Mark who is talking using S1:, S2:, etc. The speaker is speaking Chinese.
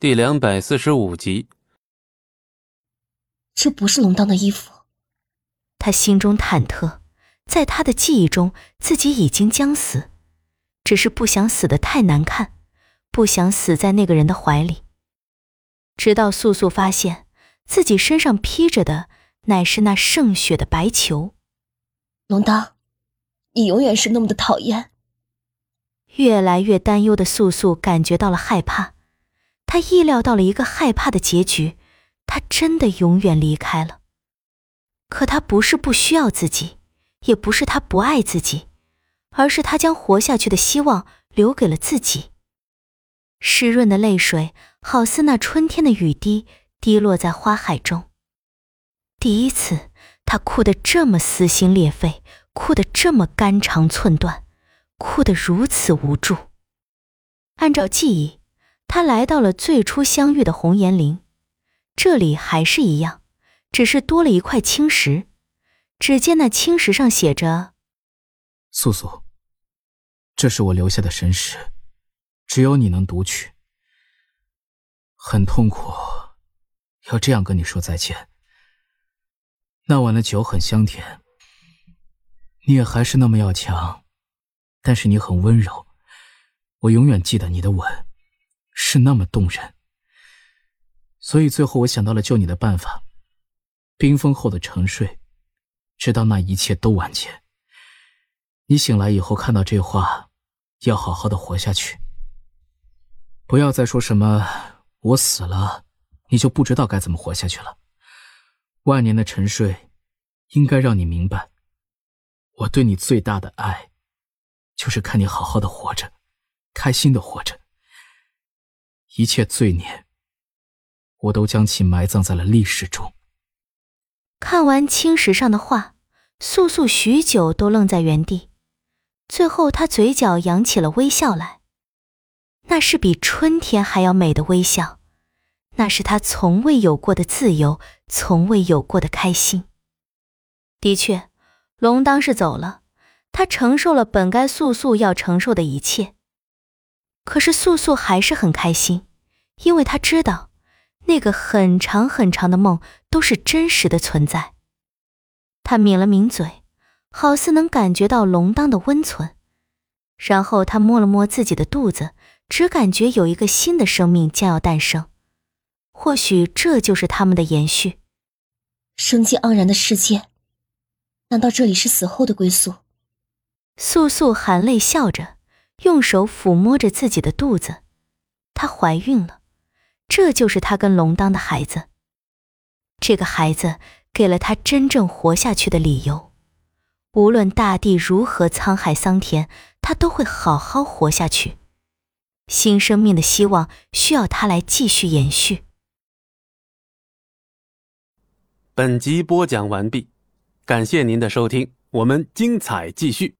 S1: 第两百四十五集。
S2: 这不是龙当的衣服。
S3: 他心中忐忑，在他的记忆中，自己已经将死，只是不想死的太难看，不想死在那个人的怀里。直到素素发现自己身上披着的乃是那圣血的白球。
S2: 龙当，你永远是那么的讨厌。
S3: 越来越担忧的素素感觉到了害怕，他意料到了一个害怕的结局，他真的永远离开了。可他不是不需要自己，也不是他不爱自己，而是他将活下去的希望留给了自己。湿润的泪水好似那春天的雨滴，滴落在花海中。第一次，他哭得这么撕心裂肺，哭得这么肝肠寸断，哭得如此无助。按照记忆，他来到了最初相遇的红岩林，这里还是一样。只是多了一块青石，只见那青石上写着：“
S4: 素素，这是我留下的神石，只有你能读取。很痛苦，要这样跟你说再见。那晚的酒很香甜，你也还是那么要强，但是你很温柔，我永远记得你的吻，是那么动人。所以最后我想到了救你的办法。”冰封后的沉睡，直到那一切都完结。你醒来以后看到这话，要好好的活下去。不要再说什么我死了，你就不知道该怎么活下去了。万年的沉睡，应该让你明白，我对你最大的爱，就是看你好好的活着，开心的活着。一切罪孽，我都将其埋葬在了历史中。
S3: 看完青石上的话，素素许久都愣在原地，最后她嘴角扬起了微笑来。那是比春天还要美的微笑，那是她从未有过的自由，从未有过的开心。的确，龙当是走了，他承受了本该素素要承受的一切。可是素素还是很开心，因为他知道。那个很长很长的梦都是真实的存在。他抿了抿嘴，好似能感觉到龙当的温存，然后他摸了摸自己的肚子，只感觉有一个新的生命将要诞生。或许这就是他们的延续。
S2: 生机盎然的世界，难道这里是死后的归宿？
S3: 素素含泪笑着，用手抚摸着自己的肚子，她怀孕了。这就是他跟龙当的孩子。这个孩子给了他真正活下去的理由。无论大地如何沧海桑田，他都会好好活下去。新生命的希望需要他来继续延续。
S1: 本集播讲完毕，感谢您的收听，我们精彩继续。